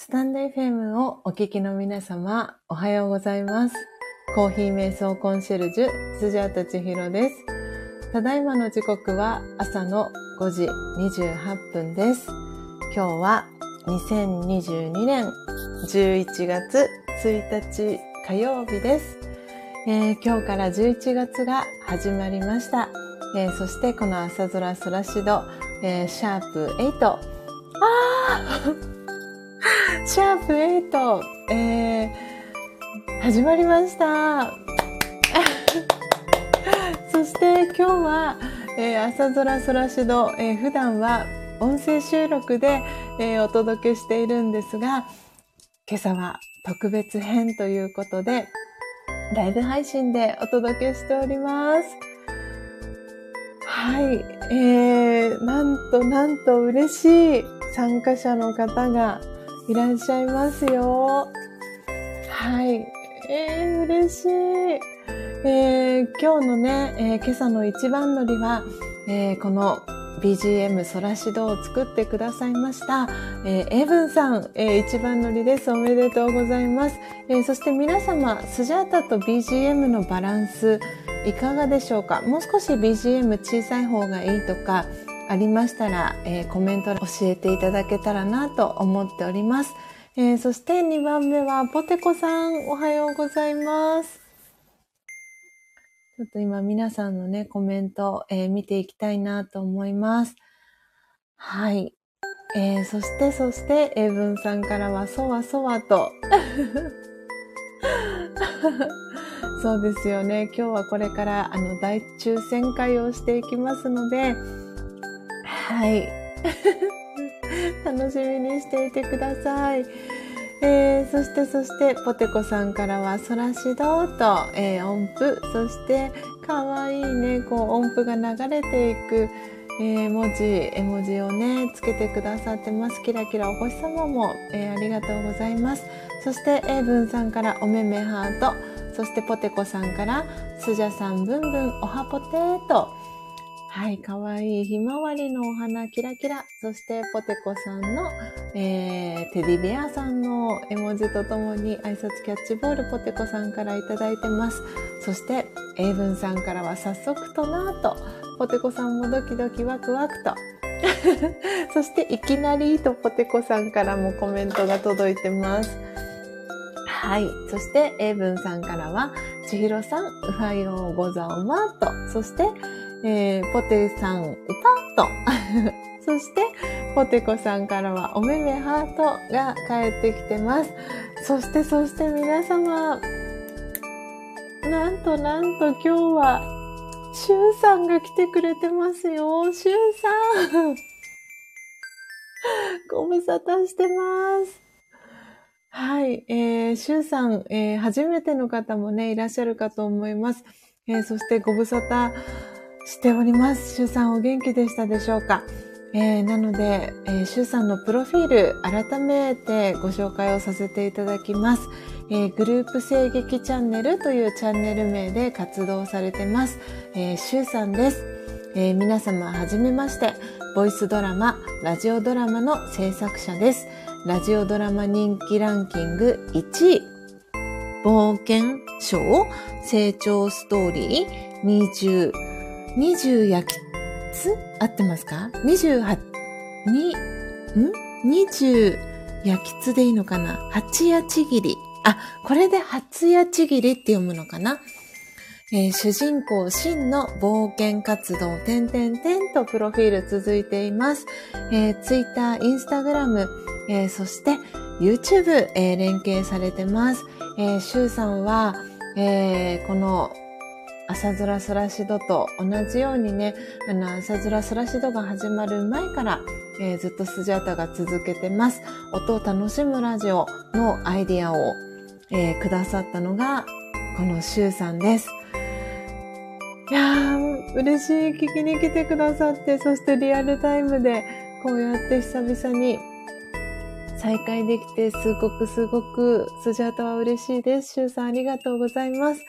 スタンド FM をお聞きの皆様、おはようございます。コーヒー瞑想コンシェルジュ、辻畑千尋です。ただいまの時刻は朝の5時28分です。今日は2022年11月1日火曜日です。えー、今日から11月が始まりました。えー、そしてこの朝空ソラシド、えー、シャープ8。あーシャープ8、えー、始まりました。そして今日は、えー、朝空ソラシド、えー、普段は音声収録で、えー、お届けしているんですが、今朝は特別編ということで、ライブ配信でお届けしております。はい。えー、なんとなんと嬉しい参加者の方がいらっしゃいますよ。はい。えー、嬉しい。えー、今日のね、えー、今朝の一番乗りは、えー、この BGM ソラシドを作ってくださいました、えー、エブンさん、えー、一番乗りです。おめでとうございます。えー、そして皆様、スジャータと BGM のバランス、いかがでしょうか？もう少し BGM 小さい方がいいとかありましたら、えー、コメント教えていただけたらなと思っております。えー、そして2番目はポテコさんおはようございます。ちょっと今皆さんのね、コメント、えー、見ていきたいなと思います。はい。えー、そしてそして、英文さんからはそわそわと。そうですよね。今日はこれからあの大抽選会をしていきますので、はい。楽しみにしていてください。えー、そしてそしてポテコさんからはソラシドと、えー、音符。そしてかわいいねこう音符が流れていく、えー、文字絵文字をねつけてくださってます。キラキラお星様も、えー、ありがとうございます。そして英文さんからおめめハート。そしてポテコさんからスジャさんブンブンおはぽてーとはい、かわいいひまわりのお花キラキラ。そしてポテコさんの、えー、テディベアさんの絵文字とともに挨拶キャッチボールポテコさんからいただいてます。そして、英文さんからは早速となぁと、ポテコさんもドキドキワクワクと。そして、いきなりとポテコさんからもコメントが届いてます。はい。そして、英文さんからは、ちひろさん、おはようございますと。そして、えー、ポテさん、歌と。そして、ポテコさんからは、おめめハートが返ってきてます。そして、そして皆様、なんとなんと今日は、シュウさんが来てくれてますよ。シュウさん。ご無沙汰してます。はい。えー、シュウさん、えー、初めての方もね、いらっしゃるかと思います。えー、そしてご無沙汰しております。シュウさんお元気でしたでしょうか？えー、なので、えー、シュウさんのプロフィール改めてご紹介をさせていただきます。えー、グループ声劇チャンネルというチャンネル名で活動されてます。えー、シュウさんです。えー、皆様はじめまして、ボイスドラマ、ラジオドラマの制作者です。ラジオドラマ人気ランキング1位、冒険賞成長ストーリー20 20焼きつ合ってますか ?28、に、ん ?20 焼きつでいいのかな？八やちぎり。あ、これで初やちぎりって読むのかな？えー、主人公、真の冒険活動、点々点とプロフィール続いています。えー、Twitter、Instagram、えー、そして YouTube、えー、連携されてます。えー、シュウさんは、えー、この朝空ソラシドと同じようにね、あの、朝空ソラシドが始まる前から、えー、ずっとスジャータが続けてます。音を楽しむラジオのアイディアを、えー、くださったのが、このシュウさんです。いやー、嬉しい。聞きに来てくださって、そしてリアルタイムで、こうやって久々に再会できて、すごくすごく、スジャータは嬉しいです。シュウさんありがとうございます。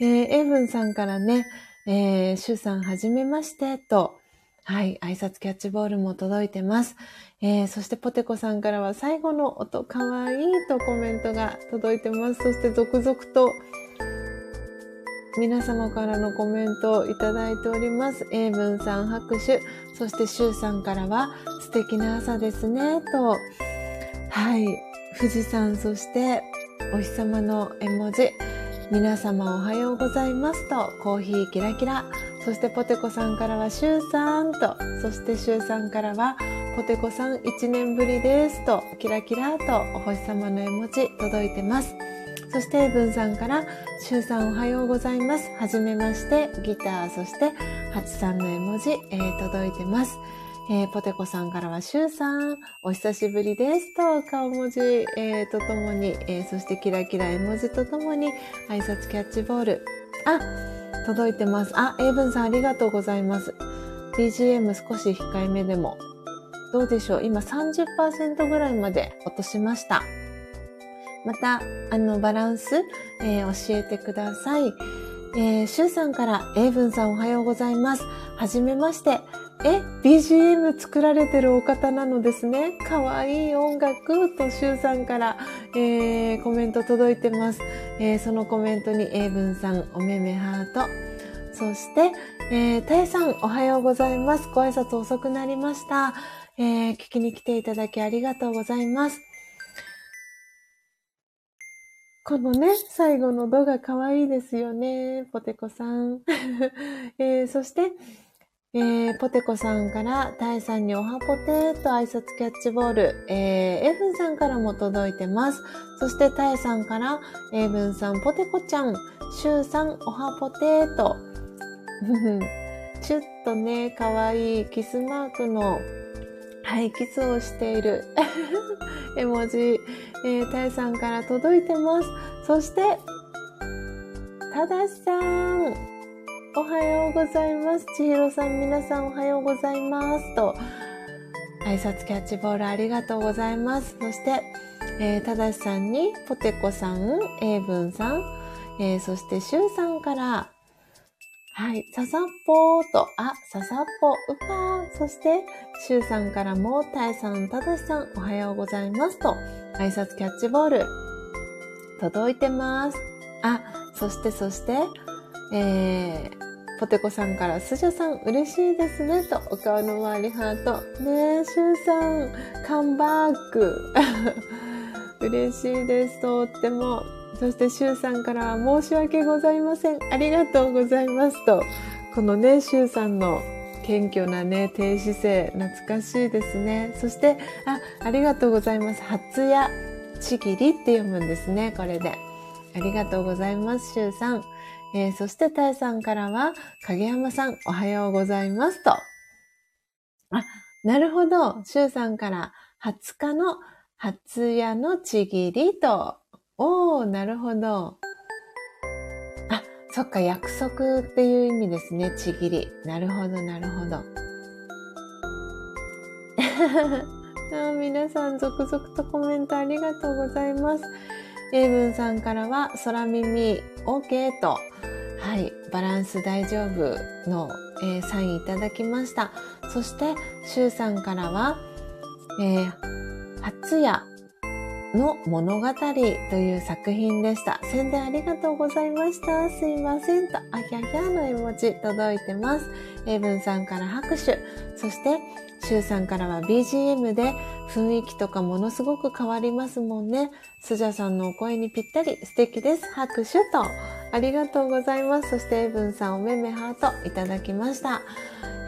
えー、エイブンさんからね、えー、シュウさんはじめまして、と、はい、挨拶キャッチボールも届いてます。えー、そしてポテコさんからは最後の音かわいいとコメントが届いてます。そして続々と皆様からのコメントをいただいております。英文さん拍手、そしてシュウさんからは素敵な朝ですね、と。はい、富士山、そしてお日様の絵文字。皆様おはようございますと、コーヒーキラキラ。そしてポテコさんからはシュウさんと、そしてシュウさんからはポテコさん1年ぶりですと、キラキラとお星様の絵文字届いてます。そして、文さんから、しゅうさんおはようございます。はじめまして、ギター、そして、はちさんの絵文字、えー、届いてます。えー、ポテコさんからは、しゅうさん、お久しぶりですと、顔文字、えー、とともに、えー、そしてキラキラ絵文字とともに、挨拶キャッチボール。あ、届いてます。あ、英文さんありがとうございます。BGM 少し控えめでも。どうでしょう？今30%ぐらいまで落としました。また、あの、バランス、えー、教えてください。えー、シュウさんから、エイブンさんおはようございます。はじめまして。え、BGM 作られてるお方なのですね。かわいい音楽とシュウさんから、えー、コメント届いてます。えー、そのコメントにエイブンさん、おめめハート。そして、えー、タイさん、おはようございます。ご挨拶遅くなりました。えー、聞きに来ていただきありがとうございます。このね、最後のドが可愛いですよね。ポテコさん。えー、そして、えー、ポテコさんから、タイさんにおはポテと挨拶キャッチボール、えー、エブンさんからも届いてます。そして、タイさんから、エブンさん、ポテコちゃん、シュウさん、おはポテと、ちょっとね、可愛いいキスマークの、はい、キスをしている 絵文字、えー、たいさんから届いてます。そして、ただしさん、おはようございます。ちひろさん、皆さんおはようございます。と、挨拶キャッチボールありがとうございます。そして、えー、ただしさんに、ポテコさん、エイブンさん、えー、そしてシュウさんから、はい、ささっぽーと、あ、ささっぽ、うぱー。そして、しゅうさんからも、たえさん、ただしさん、おはようございますと、挨拶キャッチボール、届いてます。あ、そして、そして、えー、ポテコさんから、スジャさん、嬉しいですね、と、お顔の周りハート。ねえ、シュウさん、カンバーク。嬉しいです、とっても。そして、シュウさんから申し訳ございません。ありがとうございますと。このね、シュウさんの謙虚なね、低姿勢、懐かしいですね。そして、あ、ありがとうございます。初やちぎりって読むんですね、これで。ありがとうございます、シュウさん。えー、そして、タイさんからは、影山さん、おはようございますと。あ、なるほど。シュウさんから、20日の初夜のちぎりとおー、なるほど。あ、そっか、約束っていう意味ですね、ちぎり。なるほど、なるほど。あ皆さん、続々とコメントありがとうございます。英文さんからは、空耳 OK と、はい、バランス大丈夫の、えー、サインいただきました。そして、シュウさんからは、えー、初夜の物語という作品でした。宣伝ありがとうございました。すいませんと、あひゃひゃの絵文字届いてます。エイブンさんから拍手。そして、シュウさんからは BGM で雰囲気とかものすごく変わりますもんね。スジャさんのお声にぴったり素敵です。拍手と。ありがとうございます。そしてエブンさんおめめハートいただきました。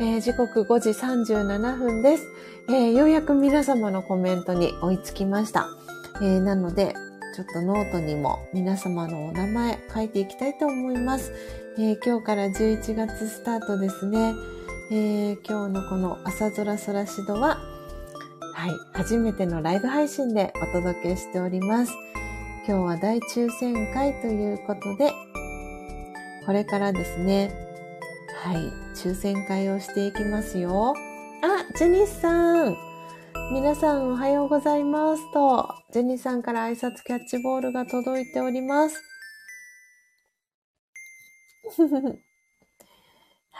えー、時刻5時37分です、えー、ようやく皆様のコメントに追いつきました。えー、なので、ちょっとノートにも皆様のお名前書いていきたいと思います。えー、今日から11月スタートですね。え、今日のこのあさぞらソラシドは、はい、初めてのライブ配信でお届けしております。今日は大抽選会ということで、これからですね、はい、抽選会をしていきますよ。あ、ジェニスさん皆さんおはようございますと、ジェニーさんから挨拶キャッチボールが届いております。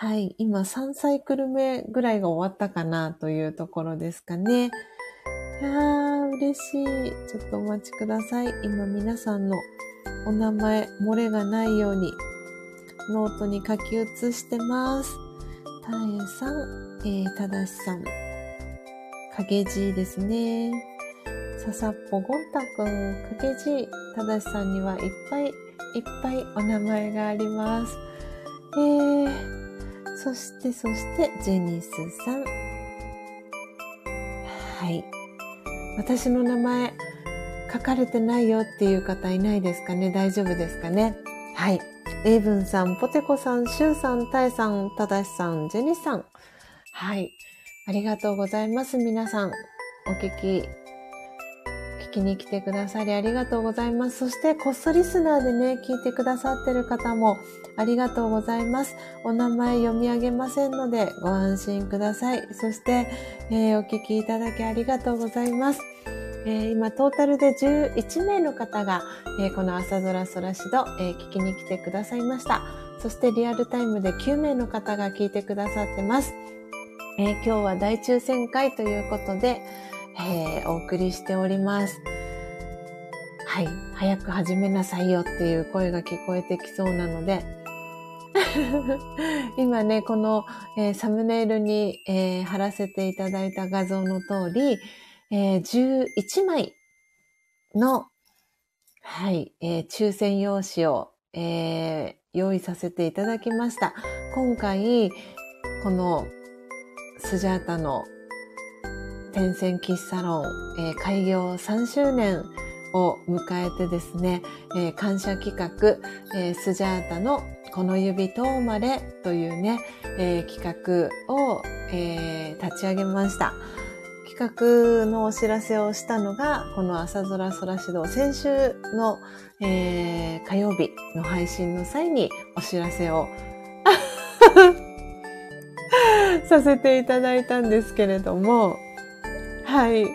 はい。今3サイクル目ぐらいが終わったかなというところですかね。いやー、嬉しい。ちょっとお待ちください。今皆さんのお名前、漏れがないように、ノートに書き写してます。たえさん、えー、ただしさん、かげじですね。ささっぽごんたくん、かげじ、ただしさんにはいっぱいいっぱいお名前があります。えー、そしてそしてジェニスさん。はい。私の名前書かれてないよっていう方いないですかね？大丈夫ですかね？はい。エイブンさん、ポテコさん、シュウさん、タエさん、タダシさん、ジェニスさん。はい。ありがとうございます。皆さん、お聞き聞きに来てくださりありがとうございます。そして、こっそリスナーでね、聞いてくださってる方もありがとうございます。お名前読み上げませんのでご安心ください。そして、えー、お聞きいただきありがとうございます。えー、今トータルで11名の方が、えー、この朝空空しど、え聞きに来てくださいました。そしてリアルタイムで9名の方が聞いてくださってます。え今日は大抽選会ということで、えー、お送りしております。はい。早く始めなさいよっていう声が聞こえてきそうなので、今ね、この、えー、サムネイルに、えー、貼らせていただいた画像の通り、えー、11枚の、はい、え、抽選用紙を、え、用意させていただきました。今回、このスジャータの天線喫茶ロン、えー、開業3周年を迎えてですね、えー、感謝企画、えー、スジャータのこの指と生まれというね、えー、企画を、えー、立ち上げました。企画のお知らせをしたのが、この朝空空指導、先週の、えー、火曜日の配信の際にお知らせを させていただいたんですけれども、はい。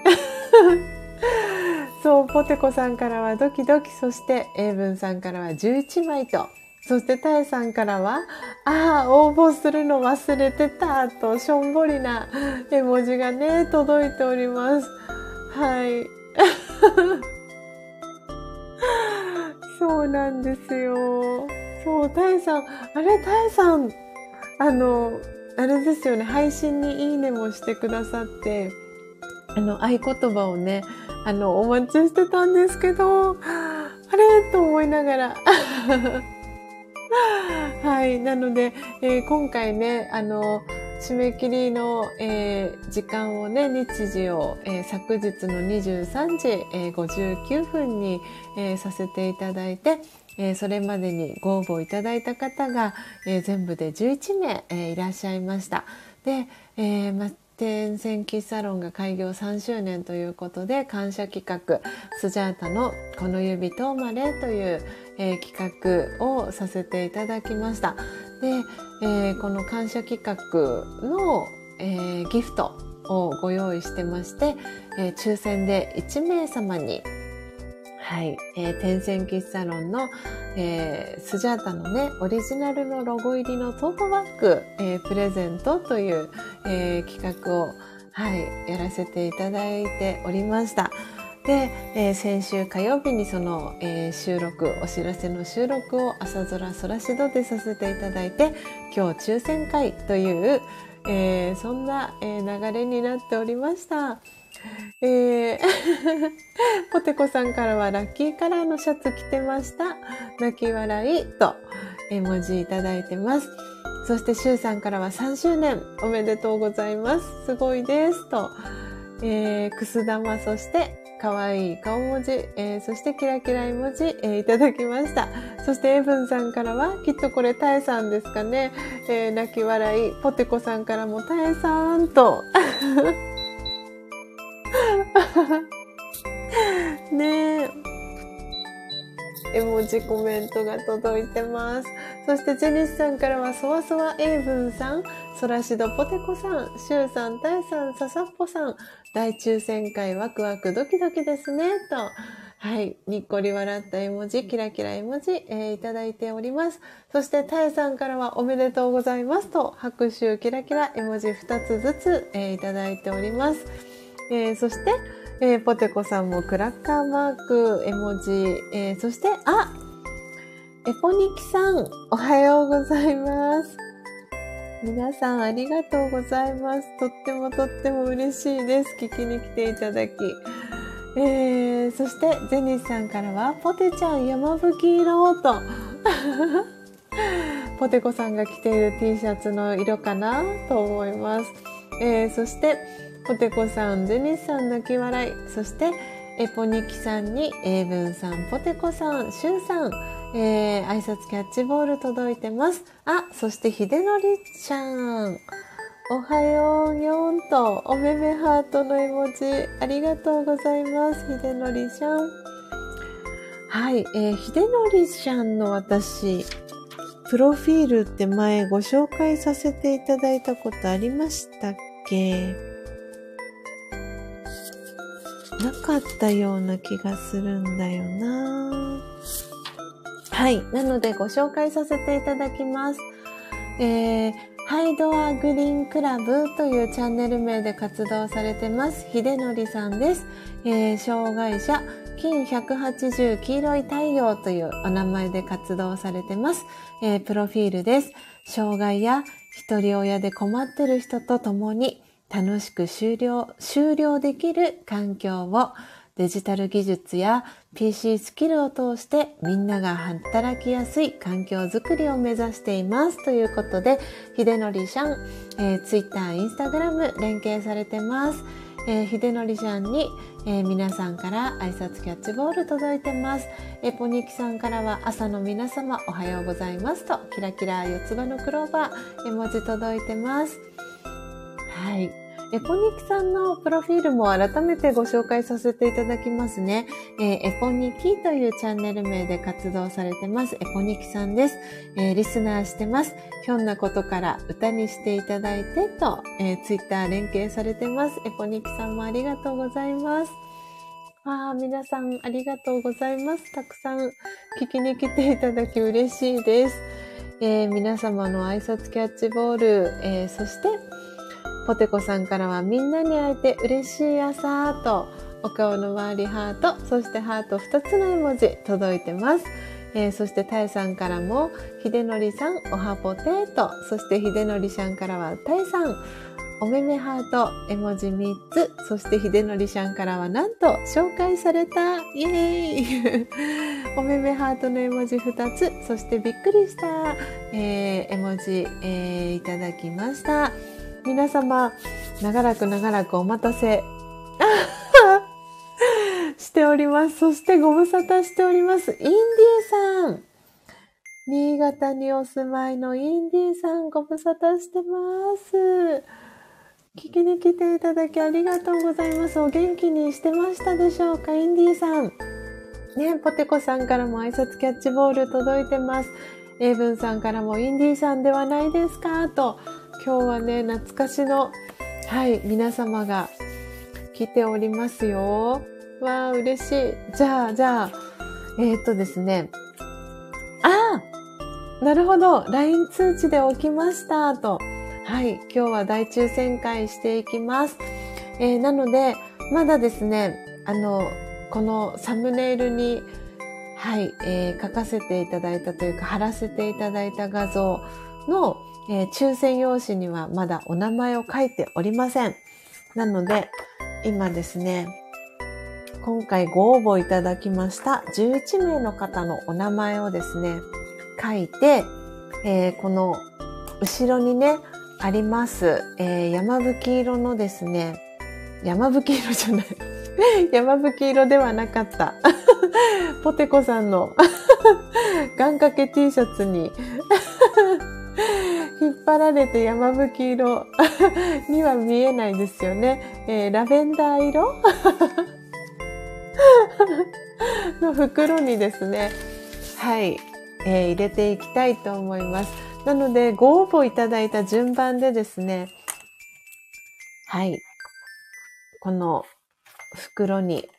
そう、ポテコさんからはドキドキ、そして英文さんからは11枚と、そしてタエさんからは、ああ、応募するの忘れてた、と、しょんぼりな絵文字がね、届いております。はい。そうなんですよ。そう、タエさん、あれ、タエさん、あの、あれですよね、配信にいいねもしてくださって、あの、合言葉をね、あの、お待ちしてたんですけど、あれ？と思いながら。はい。なので、えー、今回ね、あの、締め切りの、えー、時間をね、日時を、えー、昨日の23時、えー、59分に、え、させていただいて、え、それまでにご応募いただいた方が、え、全部で11名、え、いらっしゃいました。で、えー庭園線喫茶ロンが開業3周年ということで感謝企画スジャータの「この指とまれ」という、えー、企画をさせていただきました。で、えー、この感謝企画の、えー、ギフトをご用意してまして、え抽選で1名様にはい、えー、天線喫茶ロンの、えー、スジャータのね、オリジナルのロゴ入りのトートバッグ、えー、プレゼントという、えー、企画を、はい、やらせていただいておりました。で、えー、先週火曜日にその、えー、収録、お知らせの収録を朝空空しどでさせていただいて、今日抽選会という、えー、そんな、えー、流れになっておりました。えー、ポテコさんからはラッキーカラーのシャツ着てました。泣き笑いと絵文字いただいてます。そしてシュウさんからは3周年おめでとうございます。すごいです。と、えー、くす玉、そして可愛い顔文字、えー、そしてキラキラ絵文字、えー、いただきました。そしてエブンさんからは、きっとこれタエさんですかね。えー、泣き笑い、ポテコさんからもタエさんと。ねえ。絵文字コメントが届いてます。そしてジェニスさんからは、そわそわエイブンさん、ソラシドポテコさん、シュウさん、タイさん、ササッポさん、大抽選会ワクワクドキドキですね、と。はい。にっこり笑った絵文字、キラキラ絵文字、えー、いただいております。そして、たえさんからはおめでとうございますと、拍手、キラキラ絵文字2つずつ、えー、いただいております。えー、そして、えポテコさんもクラッカーマーク、絵文字、えそして、あエポニキさん、おはようございます。皆さんありがとうございます。とってもとっても嬉しいです。聞きに来ていただき。えー、そして、ゼニスさんからは、ポテちゃん山吹色と、ポテコさんが着ている T シャツの色かなと思います。えー、そして、ポテコさん、ゼニスさん泣き笑い、そして、エポニキさんに、英文さん、ポテコさん、シュウさん、えー、挨拶キャッチボール届いてます。あ、そして、ひでのりちゃん。おはようよんと、おめめハートの絵文字、ありがとうございます。ひでのりちゃん。はい、えー、ひでのりちゃんの私、プロフィールって前ご紹介させていただいたことありましたっけ？なかったような気がするんだよなはい。なのでご紹介させていただきます。えー、ハイドアグリーンクラブというチャンネル名で活動されてます。秀則さんです。えー、障害者、金180黄色い太陽というお名前で活動されてます。えー、プロフィールです。障害や一人親で困ってる人と共に楽しく終了、終了できる環境をデジタル技術や PC スキルを通してみんなが働きやすい環境づくりを目指していますということで、秀則さん、えー、Twitter、Instagram 連携されてます。えー、秀則さんに、えー、皆さんから挨拶キャッチボール届いてます。えー、ポニキさんからは朝の皆様おはようございますと、キラキラ四つ葉のクローバー絵文字届いてます。はい。エポニキさんのプロフィールも改めてご紹介させていただきますね。えー、エポニキというチャンネル名で活動されてます。エポニキさんです。えー、リスナーしてます。ひょんなことから歌にしていただいてと、えー、ツイッター連携されてます。エポニキさんもありがとうございます。ああ、皆さんありがとうございます。たくさん聞きに来ていただき嬉しいです。えー、皆様の挨拶キャッチボール、えー、そしてポテコさんからはみんなに会えて嬉しい朝とお顔の周りハート、そしてハート2つの絵文字届いてます。えー、そしてタエさんからも、ひでのりさん、おはぽてーと、そしてひでのりさんからは、タエさん、おめめハート、絵文字3つ、そしてひでのりさんからは、なんと、紹介されたイエーイ おめめハートの絵文字2つ、そしてびっくりした、えー、絵文字、えー、いただきました。皆様、長らく長らくお待たせ しております。そしてご無沙汰しております。インディーさん。新潟にお住まいのインディーさん、ご無沙汰してます。聞きに来ていただきありがとうございます。お元気にしてましたでしょうか？インディーさん。ね、ポテコさんからも挨拶キャッチボール届いてます。エイブンさんからもインディーさんではないですか？と今日はね、懐かしの、はい、皆様が来ておりますよ。わあ、嬉しい。じゃあ、じゃあ、えっ、とですね。ああなるほど。LINE 通知で起きました。と。はい。今日は大抽選会していきます。えー、なので、まだですね、あの、このサムネイルに、はい、えー、書かせていただいたというか、貼らせていただいた画像の、えー、抽選用紙にはまだお名前を書いておりません。なので、今ですね、今回ご応募いただきました11名の方のお名前をですね、書いて、えー、この後ろにね、あります、えー、山吹色のですね、山吹色じゃない。山吹色ではなかった。ポテコさんの 願掛け T シャツに引っ張られて山吹色 には見えないですよね。えー、ラベンダー色 の袋にですね、はい、えー、入れていきたいと思います。なので、ご応募いただいた順番でですね、はい、この袋に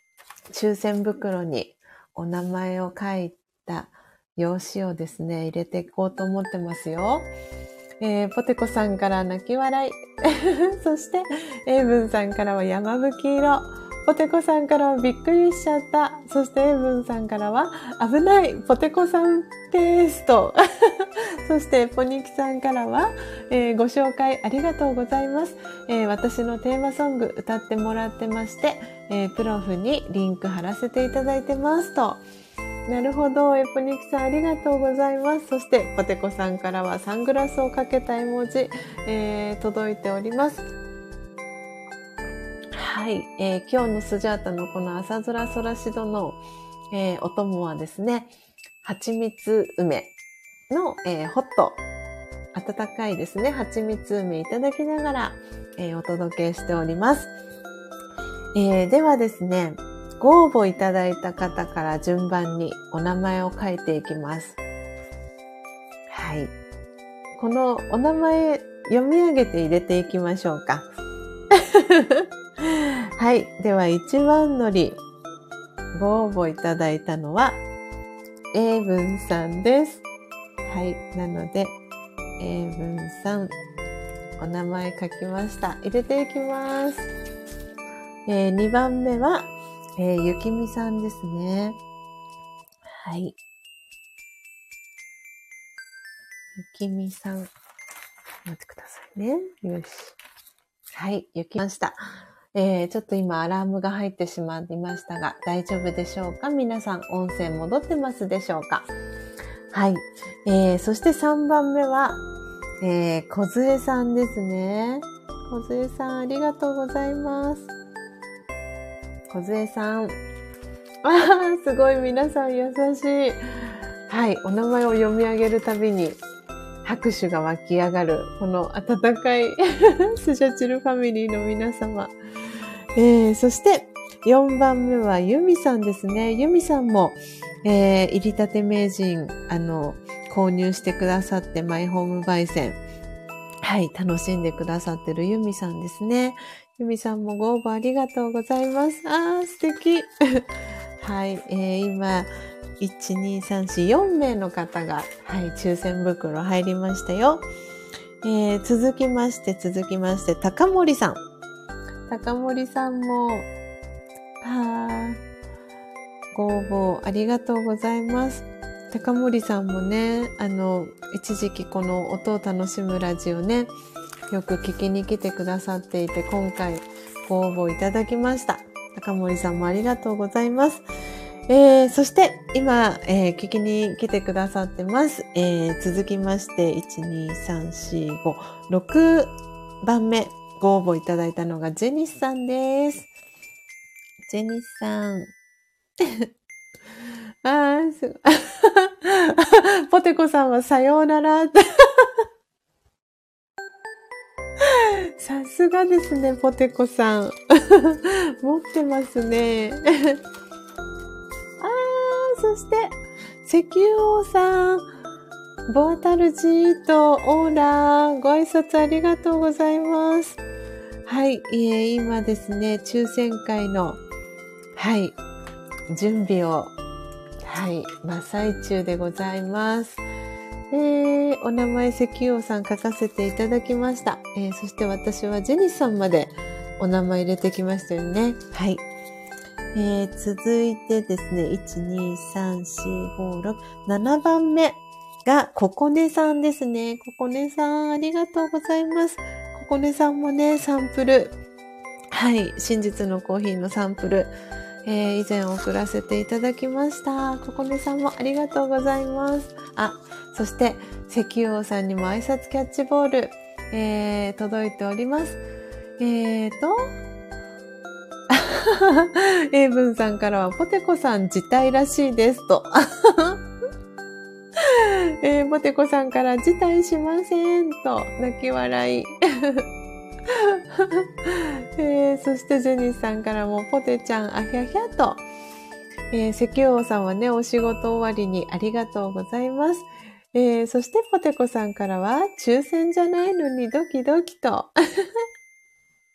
抽選袋にお名前を書いた用紙をですね、入れていこうと思ってますよ。えー、ポテコさんから泣き笑い。そして、エイブンさんからは山吹色。ポテコさんからはびっくりしちゃった。そしてエイブンさんからは危ないポテコさんテスト。そしてポニキさんからは、えー、ご紹介ありがとうございます、えー、私のテーマソング歌ってもらってまして、えー、プロフにリンク貼らせていただいてますと。なるほど。エポニキさんありがとうございます。そして、ポテコさんからはサングラスをかけた絵文字、えー、届いております。はい。えー、今日のスジャータのこの朝空空しどの、えー、お供はですね、蜂蜜梅の、えー、ホット、温かいですね、蜂蜜梅いただきながら、えー、お届けしております。えー、ではですね、ご応募いただいた方から順番にお名前を書いていきます。はい。このお名前読み上げて入れていきましょうか。はい。では一番乗り、ご応募いただいたのは、英文さんです。はい。なので、英文さん、お名前書きました。入れていきます。えー、2番目は、えー、ゆきみさんですね。はい。ゆきみさん。待ってくださいね。よし。はい、ゆきました。えー、ちょっと今アラームが入ってしまいましたが、大丈夫でしょうか？皆さん、音声戻ってますでしょうか？はい。えー、そして3番目は、えー、小杖さんですね。小杖さん、ありがとうございます。小杖さん。ああ、すごい皆さん優しい。はい、お名前を読み上げるたびに拍手が湧き上がる、この温かい スジャチルファミリーの皆様。えー、そして、4番目はユミさんですね。ユミさんも、えー、入りたて名人、あの、購入してくださって、マイホーム焙煎。はい、楽しんでくださってるユミさんですね。ゆみさんもご応募ありがとうございます。あー、素敵。はい、えー、今、1、2、3、4、4名の方が、はい、抽選袋入りましたよ。えー、続きまして、続きまして、高森さん。高森さんも、はご応募ありがとうございます。高森さんもね、あの、一時期この音を楽しむラジオね、よく聞きに来てくださっていて、今回ご応募いただきました。高森さんもありがとうございます。えー、そして、今、えー、聞きに来てくださってます。えー、続きまして、1、2、3、4、5、6番目、ご応募いただいたのがジェニスさんです。ジェニスさん。あー、すごい。ポテコさんはさようなら。さすがですね、ポテコさん。持ってますね。あー、そして、石油王さん。ボアタルジート、オーラー、ご挨拶ありがとうございます。はい、いえ、今ですね、抽選会の、はい、準備を、はい、真っ最中でございます。えー、お名前石油王さん書かせていただきました。えー、そして私はジェニスさんまでお名前入れてきましたよね。はい。えー、続いてですね、1、2、3、4、5、6、7番目がココネさんですね。ココネさん、ありがとうございます。ココネさんもね、サンプル。はい、真実のコーヒーのサンプル。えー、以前送らせていただきました。ココネさんもありがとうございます。あ、そして、石油王さんにも挨拶キャッチボール、えー、届いております。えーと、英文さんからは、ポテコさん自体らしいですと。えー、ポテコさんから辞退しませんと、泣き笑い。えー、そしてジェニスさんからも、ポテちゃん、あひゃひゃと。えー、石油王さんはね、お仕事終わりにありがとうございます。えー、そしてポテコさんからは、抽選じゃないのにドキドキと。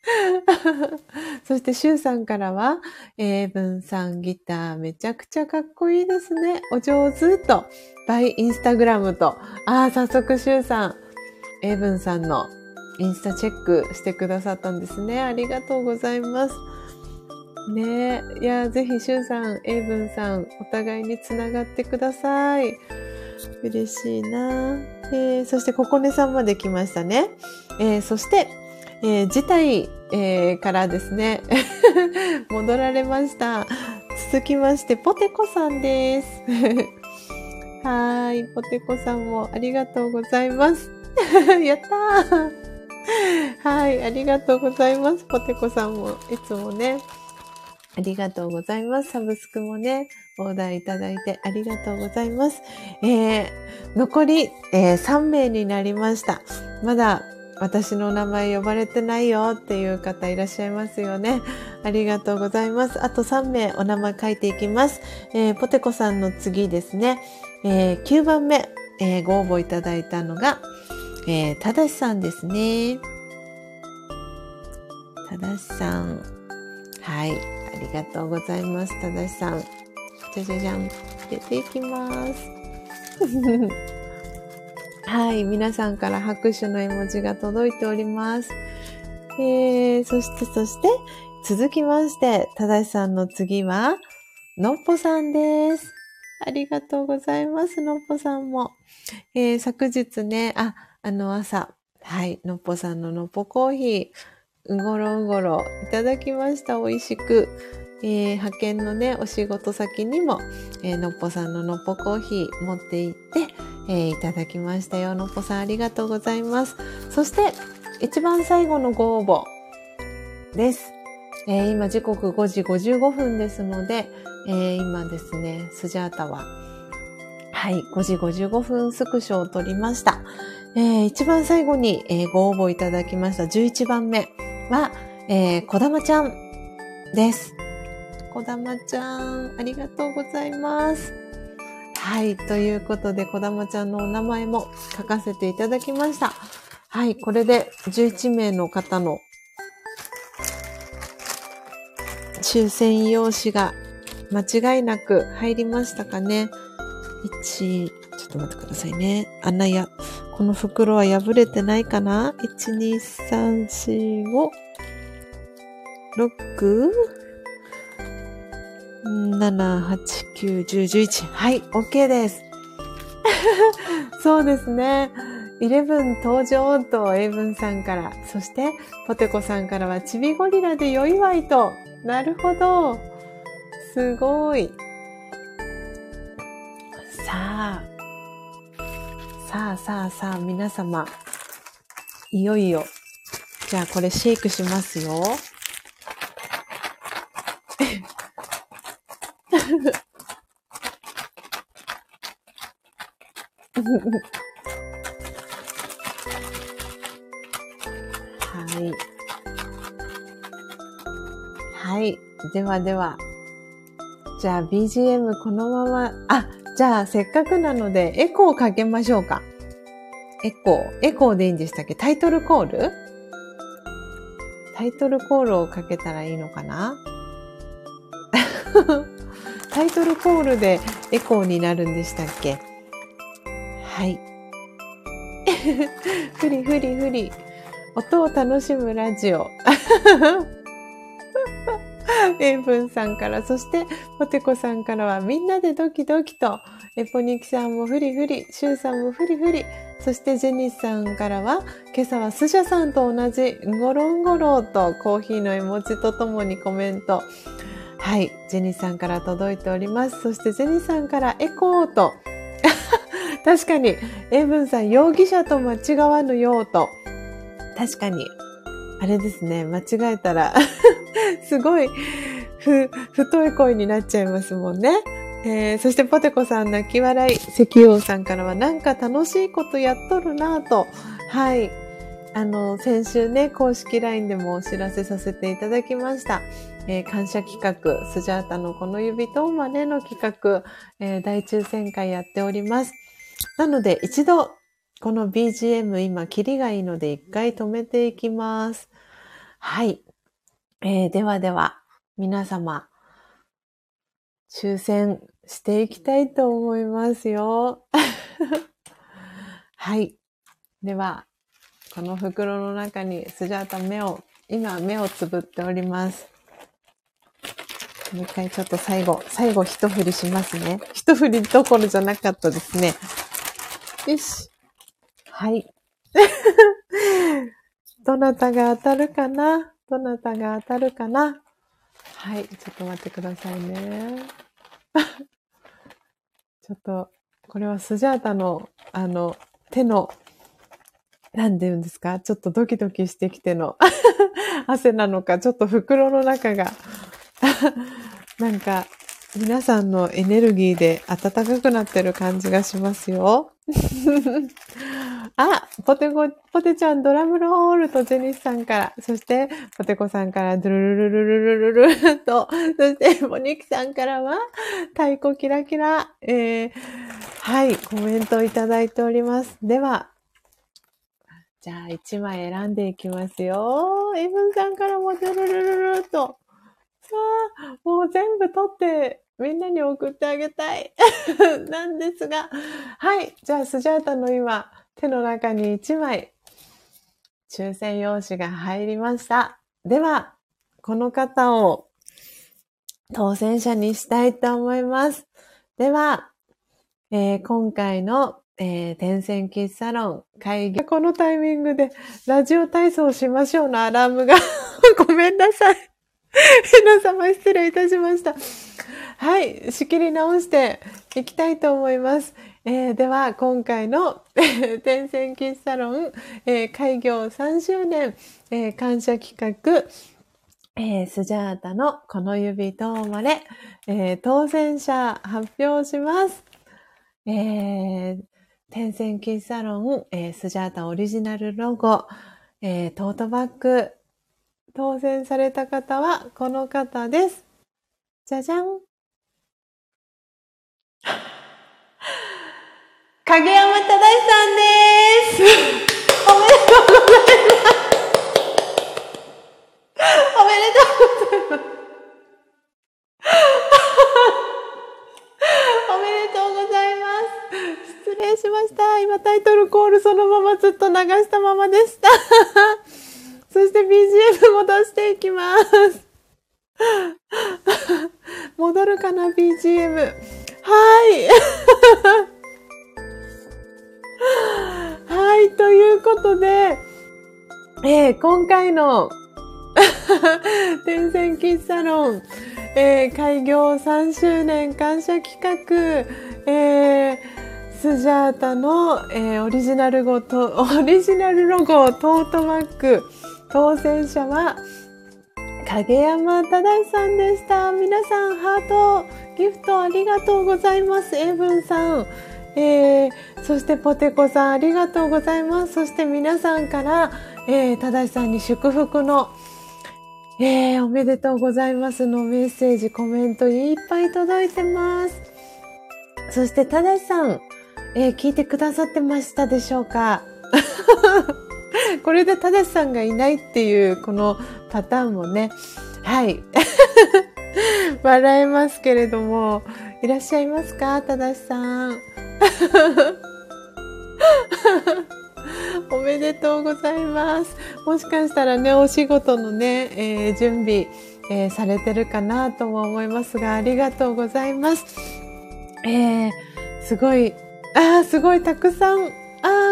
そして、シュウさんからは、エーブンさんギターめちゃくちゃかっこいいですね。お上手と、バイインスタグラムと、ああ、早速シュウさん、エーブンさんのインスタチェックしてくださったんですね。ありがとうございます。ねえ。いや、ぜひ、シュウさん、エイブンさん、お互いにつながってください。嬉しいなえー、そして、ココネさんまで来ましたね。えー、そして、えー、次回、えー、からですね、戻られました。続きまして、ポテコさんです。はい、ポテコさんもありがとうございます。やったーはい、ありがとうございます。ポテコさんもいつもね、ありがとうございます。サブスクもね、オーダーいただいてありがとうございます。えー、残り、えー、3名になりました。まだ私の名前呼ばれてないよっていう方いらっしゃいますよね。ありがとうございます。あと3名お名前書いていきます。えー、ポテコさんの次ですね。えー、9番目、えー、ご応募いただいたのが、えー、ただしさんですね。ただしさん。はい。ありがとうございます。ただしさん。じゃじゃじゃん。入れていきます。はい。皆さんから拍手の絵文字が届いております。えー、そして、そして、続きまして、ただしさんの次は、のっぽさんです。ありがとうございます、のっぽさんも。えー、昨日ね、あ、あの朝、はい、のっぽさんののっぽコーヒー、うごろうごろいただきました。美味しく。えー、派遣のね、お仕事先にも、えー、のっぽさんののっぽコーヒー持って行って、えー、いただきましたよ。のっぽさんありがとうございます。そして、一番最後のご応募です。えー、今時刻5時55分ですので、えー、今ですね、スジャータは、はい、5時55分スクショを取りました。えー、一番最後に、えー、ご応募いただきました11番目。は、えー、こだまちゃんです。こだまちゃん、ありがとうございます。はい。ということで、こだまちゃんのお名前も書かせていただきました。はい。これで11名の方の抽選用紙が間違いなく入りましたかね。1、ちょっと待ってくださいね。穴や、この袋は破れてないかな ?1、2、3、4、5、6、7、8、9、10、11。はい、OK です。そうですね。11登場とエイブンさんから、そしてポテコさんからはチビゴリラで良いわいと。なるほど。すごい。さあ、さあさあさあ、皆様。いよいよ。じゃあこれシェイクしますよ。はい。はい。ではでは。じゃあ BGM このまま、あ、じゃあ、せっかくなので、エコーかけましょうか。エコー。エコーでいいんでしたっけ？タイトルコール？タイトルコールをかけたらいいのかな？タイトルコールでエコーになるんでしたっけ？はい。ふりふりふり。音を楽しむラジオ。エイブンさんから、そしてポテコさんからはみんなでドキドキと、エポニキさんもフリフリ、シュウさんもフリフリ、そしてジェニスさんからは、今朝はスジャさんと同じゴロンゴロとコーヒーの絵文字とともにコメント。はい、ジェニスさんから届いております。そしてジェニスさんからエコーと。確かに、エイブンさん、容疑者と間違わぬようと。確かに、あれですね、間違えたら すごい、ふ、太い声になっちゃいますもんね。えー、そしてポテコさん泣き笑い、石王さんからはなんか楽しいことやっとるなぁと、はい。あの、先週ね、公式 LINE でもお知らせさせていただきました。えー、感謝企画、スジャータのこの指とまねの企画、えー、大抽選会やっております。なので、一度、この BGM 今、キリがいいので一回止めていきます。はい。えー、ではでは、皆様、抽選していきたいと思いますよ。はい。では、この袋の中にスジャータ目を、今目をつぶっております。もう一回ちょっと最後、最後一振りしますね。一振りどころじゃなかったですね。よし。はい。どなたが当たるかな？どなたが当たるかな？はい。ちょっと待ってくださいね。ちょっと、これはスジャータの、あの、手の、なんて言うんですか？ちょっとドキドキしてきての 汗なのか、ちょっと袋の中が なんか、皆さんのエネルギーで暖かくなってる感じがしますよ。あ、ポテコ、ポテちゃんドラムロールとジェニスさんから、そしてポテコさんからドゥルルルルルルルルと、そしてモニキさんからは太鼓キラキラ、えー、はい、コメントいただいております。では、じゃあ1枚選んでいきますよ。エブンさんからもドゥルルルルと、もう全部取ってみんなに送ってあげたい。なんですが。はい。じゃあ、スジャータの今、手の中に1枚、抽選用紙が入りました。では、この方を当選者にしたいと思います。では、えー、今回の、えー、天線キッサロン会議、このタイミングでラジオ体操しましょうのアラームが ごめんなさい。皆様失礼いたしました。はい、仕切り直していきたいと思います。えー、では、今回の天線喫茶ロン、えー、開業3周年、えー、感謝企画、えー、スジャータのこの指とまれ、えー、当選者発表します。えー、天線喫茶ロン、えー、スジャータオリジナルロゴ、えー、トートバッグ、当選された方はこの方です。じゃじゃん。影山忠さんです。おめでとうございます。おめでとうございます。おめでとうございます。失礼しました。今タイトルコールそのままずっと流したままでした。そして BGM 戻していきます。戻るかな BGM。はい。はい、ということで、えー、今回の天線喫茶ロン、えー、開業3周年感謝企画、えー、スジャータの、えー、オリジナルゴと、オリジナルロゴトートバッグ、当選者は影山忠さんでした。皆さん、ハート、ギフトありがとうございます。エイブンさん。えー、そしてポテコさんありがとうございます。そして皆さんから、えー、正さんに祝福の、えー、おめでとうございますのメッセージ、コメントいっぱい届いてます。そして正さん、えー、聞いてくださってましたでしょうか？これで正さんがいないっていうこのパターンもね、はい。笑えますけれども、いらっしゃいますか？正さん。おめでとうございます。もしかしたらね、お仕事のね、えー、準備、えー、されてるかなとも思いますが、ありがとうございます。えー、すごい、ああ、すごいたくさん、ああ、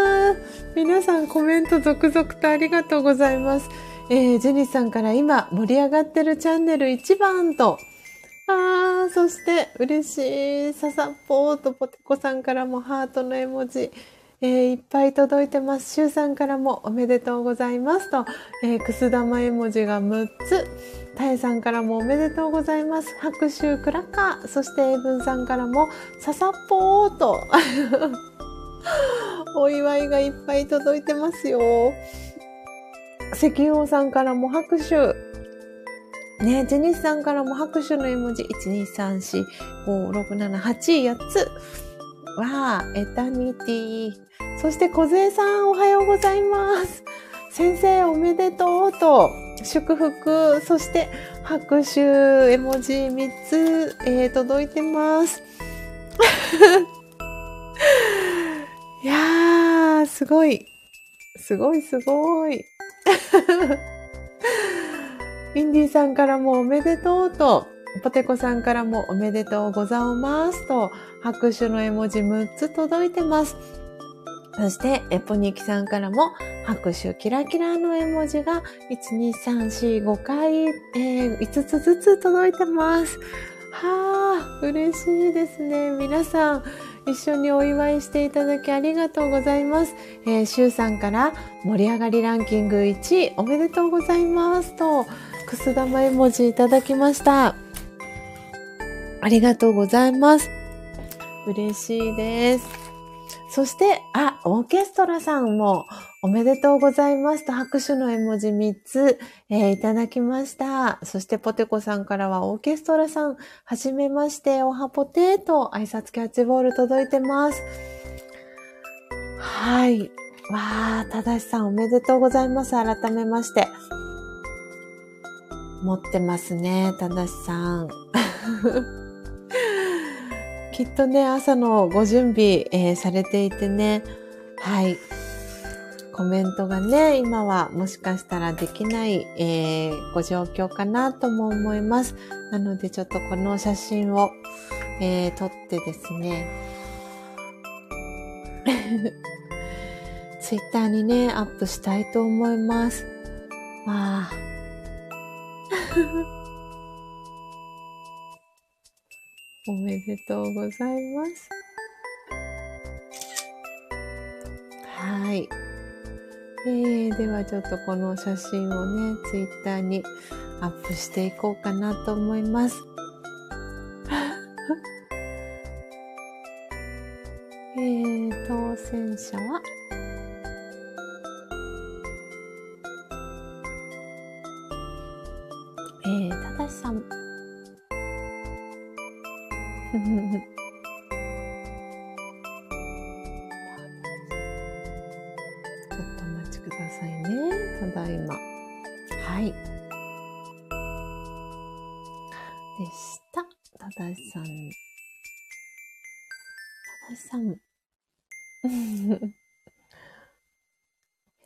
皆さんコメント続々とありがとうございます。えー、ジェニスさんから今盛り上がってるチャンネル1番と、あー、そして嬉しい、ささっぽーとポテコさんからもハートの絵文字、えー、いっぱい届いてます。シュウさんからもおめでとうございますと、えー、くす玉絵文字が6つ。タエさんからもおめでとうございます。拍手、クラッカー。そしてエイブンさんからもささっぽーと、お祝いがいっぱい届いてますよ。石油さんからも拍手。ね、ジェニスさんからも拍手の絵文字、1、2、3、4、5、6、7、8、8つ。わー、エタニティ。そして、小杖さん、おはようございます。先生、おめでとうと、祝福、そして拍手絵文字3つ、えー、届いてます。いやー、すごい。すごいすごい。インディさんからもおめでとうと、ポテコさんからもおめでとうございますと、拍手の絵文字6つ届いてます。そして、エポニキさんからも拍手キラキラの絵文字が1、2、3、4、5回、えー、5つずつ届いてます。はあ、嬉しいですね。皆さん、一緒にお祝いしていただきありがとうございます。えー、シュウさんから盛り上がりランキング1位おめでとうございますと、くす玉絵文字いただきました。ありがとうございます。嬉しいです。そして、あ、オーケストラさんもおめでとうございますと拍手の絵文字3つ、えー、いただきました。そしてポテコさんからはオーケストラさん、はじめまして、おはぽてと挨拶キャッチボール届いてます。はい。わー、ただしさんおめでとうございます。改めまして。持ってますね、ただしさん。きっとね、朝のご準備、えー、されていてね、はい。コメントがね、今はもしかしたらできない、えー、ご状況かなとも思います。なのでちょっとこの写真を、えー、撮ってですね、ツイッターにね、アップしたいと思います。わあ。おめでとうございます。はい。えー、ではちょっとこの写真をね、ツイッターにアップしていこうかなと思います。えー、当選者は、えー、ただしさん。ちょっとお待ちくださいね。ただいま。はい。でした。ただしさん。ただしさん。お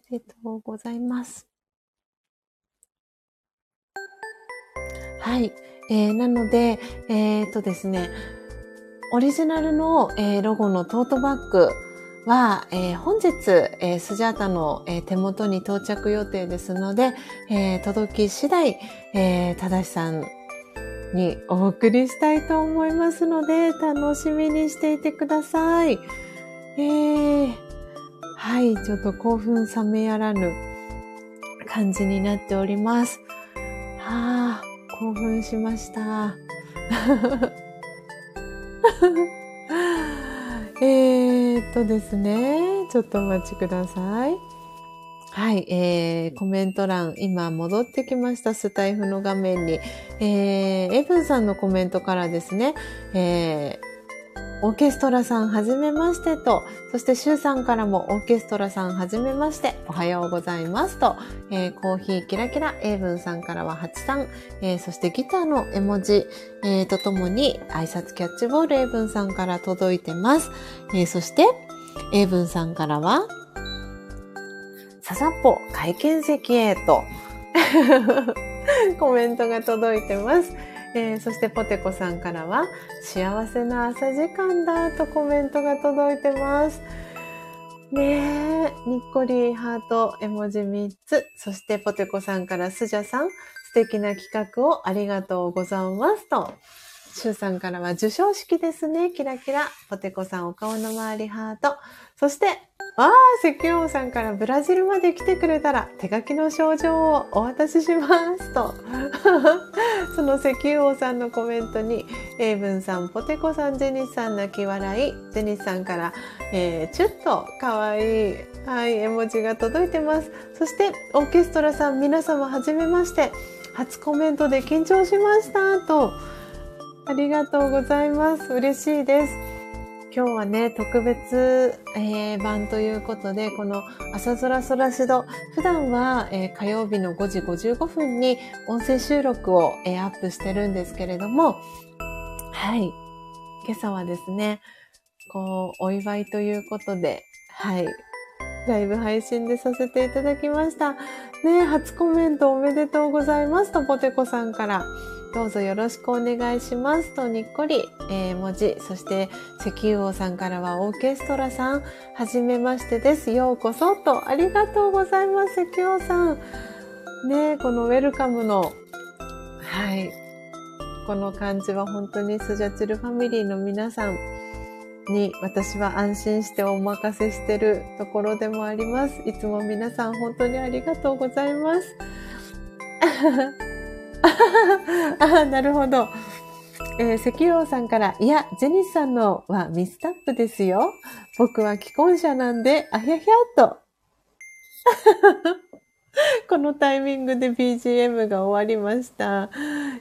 めでとうございます。はい。えー、なので、えー、っとですね、オリジナルの、えー、ロゴのトートバッグは、えー、本日、えー、スジャータの、えー、手元に到着予定ですので、えー、届き次第、えー、正さんにお送りしたいと思いますので、楽しみにしていてください。えー、はい、ちょっと興奮冷めやらぬ感じになっております。はあ、興奮しました。えっとですね、ちょっとお待ちください。はい、えー、コメント欄、今戻ってきました、スタイフの画面に。えー、エブンさんのコメントからですね、えー、オーケストラさんはじめましてと、そしてシュウさんからもオーケストラさんはじめまして、おはようございますと、えー、コーヒーキラキラ、エイブンさんからは8さん、えー、そしてギターの絵文字、えー、とともに挨拶キャッチボールエイブンさんから届いてます。えー、そして、エイブンさんからは、ささっぽ会見席へと、コメントが届いてます。えー、そしてポテコさんからは幸せな朝時間だとコメントが届いてます。ねえ、にっこりハート絵文字3つ。そしてポテコさんからスジャさん、素敵な企画をありがとうございますと。シュウさんからは授賞式ですね。キラキラ。ポテコさんお顔の周りハート。そしてああ、石油王さんからブラジルまで来てくれたら手書きの症状をお渡ししますと。その石油王さんのコメントに、エイブンさん、ポテコさん、ジェニスさん泣き笑い、ジェニスさんから、えー、ちょっとかわいい、はい、絵文字が届いてます。そして、オーケストラさん、皆様はじめまして、初コメントで緊張しましたと。ありがとうございます。嬉しいです。今日はね、特別、えー、版ということで、この朝空空しど、普段は、えー、火曜日の5時55分に音声収録を、えー、アップしてるんですけれども、はい。今朝はですね、こう、お祝いということで、はい。ライブ配信でさせていただきました。ね初コメントおめでとうございますと、ポテコさんから。どうぞよろしくお願いしますとにっこり、えー、文字、そして石油王さんからはオーケストラさん、はじめましてです。ようこそと、ありがとうございます、石油王さん。ねこのウェルカムの、はい、この感じは本当にスジャチルファミリーの皆さんに私は安心してお任せしてるところでもあります。いつも皆さん本当にありがとうございます。あ、なるほど。えー、石油王さんから、いや、ジェニスさんのはミスタップですよ。僕は既婚者なんで、あひゃひゃっと。このタイミングで BGM が終わりました。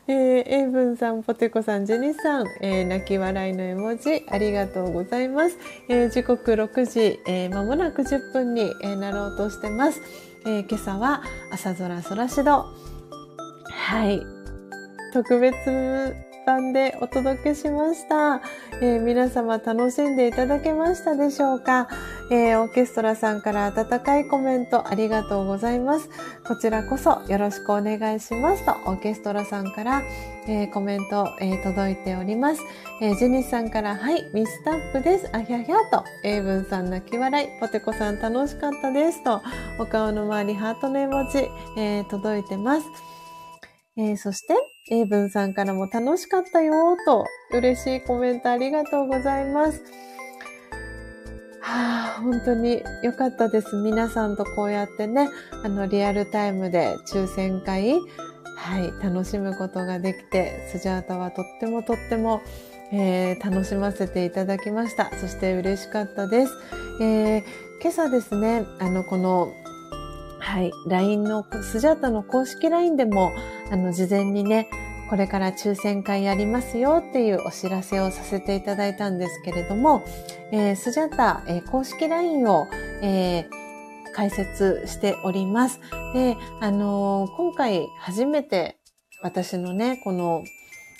えー、エイブンさん、ポテコさん、ジェニスさん、えー、泣き笑いの絵文字、ありがとうございます。えー、時刻6時、えー、もなく10分に、えー、なろうとしてます。えー、今朝は朝空空しど。はい。特別版でお届けしました。えー、皆様楽しんでいただけましたでしょうか、えー、オーケストラさんから温かいコメントありがとうございます。こちらこそよろしくお願いしますと、オーケストラさんから、えー、コメント、え届いております。えジェニスさんから、はい、ミスタップです。あひゃひゃと、エイブンさん泣き笑い、ポテコさん楽しかったですと、お顔の周りハートの絵文字、え届いてます。えー、そして、エイブンさんからも楽しかったよと、嬉しいコメントありがとうございます。はあ、本当に良かったです。皆さんとこうやってね、あの、リアルタイムで抽選会、はい、楽しむことができて、スジャータはとってもとっても、えー、楽しませていただきました。そして嬉しかったです。えー、今朝ですね、あの、このはい。LINE の、スジャータの公式 LINE でも、あの、事前にね、これから抽選会やりますよっていうお知らせをさせていただいたんですけれども、えー、スジャータ、えー、公式 LINE を、えー、解説しております。で、あのー、今回初めて私のね、この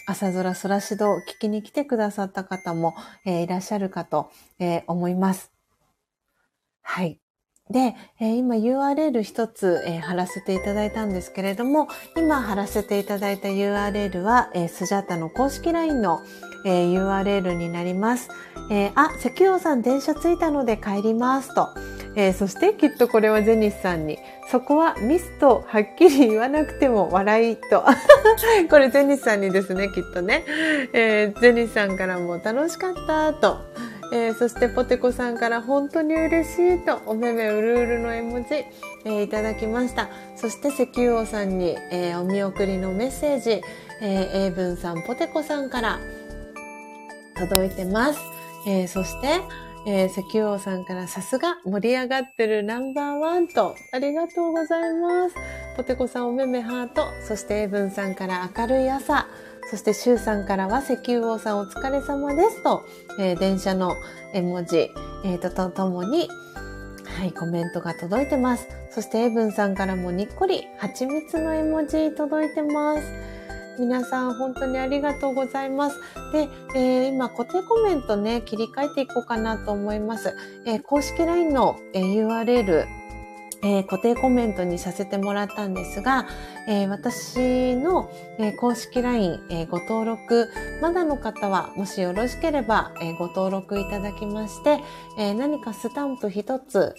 朝空空しど聞きに来てくださった方も、え、いらっしゃるかと、え、思います。はい。で、えー、今 URL 一つ、えー、貼らせていただいたんですけれども、今貼らせていただいた URL は、えー、スジャータの公式 LINE の、えー、URL になります。えー、あ、石油さん電車着いたので帰りますと。えー、そしてきっとこれはゼニスさんに、そこはミスとはっきり言わなくても笑いと。これゼニスさんにですね、きっとね。えー、ゼニスさんからも楽しかったと。えー、そしてポテコさんから本当に嬉しいとおめめうるうるの絵文字、えー、いただきました。そして石油王さんに、えー、お見送りのメッセージ、えー、英文さんポテコさんから届いてます、え、そしてえー、石油王さんからさすが盛り上がってるナンバーワンとありがとうございます。ポテコさんおめめハート、そしてエイブンさんから明るい朝、そしてシュウさんからは石油王さんお疲れ様ですと、えー、電車の絵文字、えー、ととともに、はい、コメントが届いてます。そしてエブンさんからもにっこり蜂蜜の絵文字届いてます。皆さん本当にありがとうございます。で、えー、今固定コメントね、切り替えていこうかなと思います。えー、公式 LINE の、えー、URL、えー、固定コメントにさせてもらったんですが、えー、私の、えー、公式 LINE、えご登録、まだの方はもしよろしければ、えご登録いただきまして、え何かスタンプ一つ、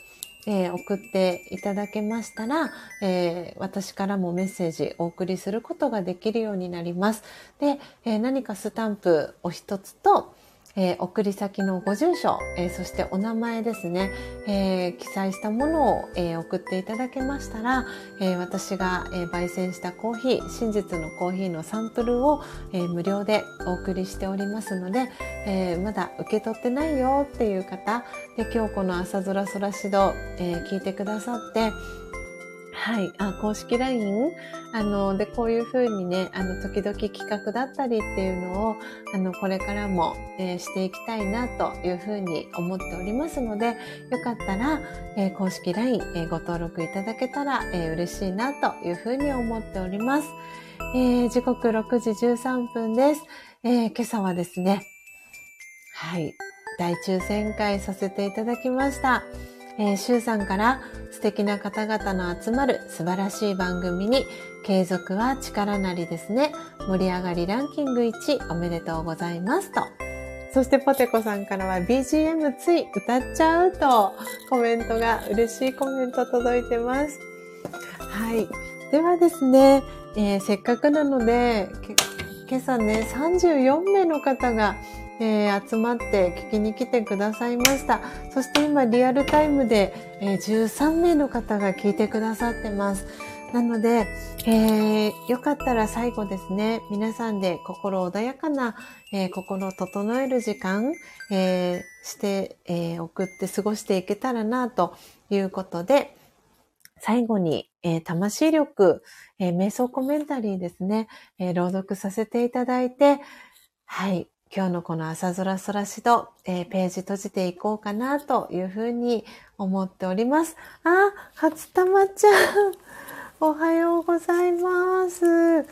え送っていただけましたら、え私からもメッセージお送りすることができるようになります。で、え何かスタンプを一つと、えー、送り先のご住所、えー、そしてお名前ですね、えー、記載したものを、え送っていただけましたら、え私が、え焙煎したコーヒー、真実のコーヒーのサンプルを、え無料でお送りしておりますので、えまだ受け取ってないよっていう方で今日この朝空空指導、え聞いてくださってはい。あ、公式 LINE? あの、で、こういうふうにね、あの、時々企画だったりっていうのを、あの、これからも、えー、していきたいなというふうに思っておりますので、よかったら、えー、公式 LINE、えー、ご登録いただけたら、え嬉しいなというふうに思っております。え時刻6時13分です。え今朝はですね、はい、大抽選会させていただきました。えー、シュウさんから素敵な方々の集まる素晴らしい番組に継続は力なりですね。盛り上がりランキング1おめでとうございますと。そしてポテコさんからは BGM つい歌っちゃうとコメントが嬉しいコメント届いてます。はい。ではですね、えー、せっかくなので、今朝ね、34名の方がえー、集まって聞きに来てくださいました。そして今リアルタイムで、えー、13名の方が聞いてくださってます。なので、えー、よかったら最後ですね、皆さんで心穏やかな、えー、心を整える時間、えー、して、えー、送って過ごしていけたらな、ということで、最後に、えー、魂力、えー、瞑想コメンタリーですね、えー、朗読させていただいて、はい、今日のこの朝空空しど、えー、ページ閉じていこうかなというふうに思っております。あ、初玉ちゃん。おはようございます。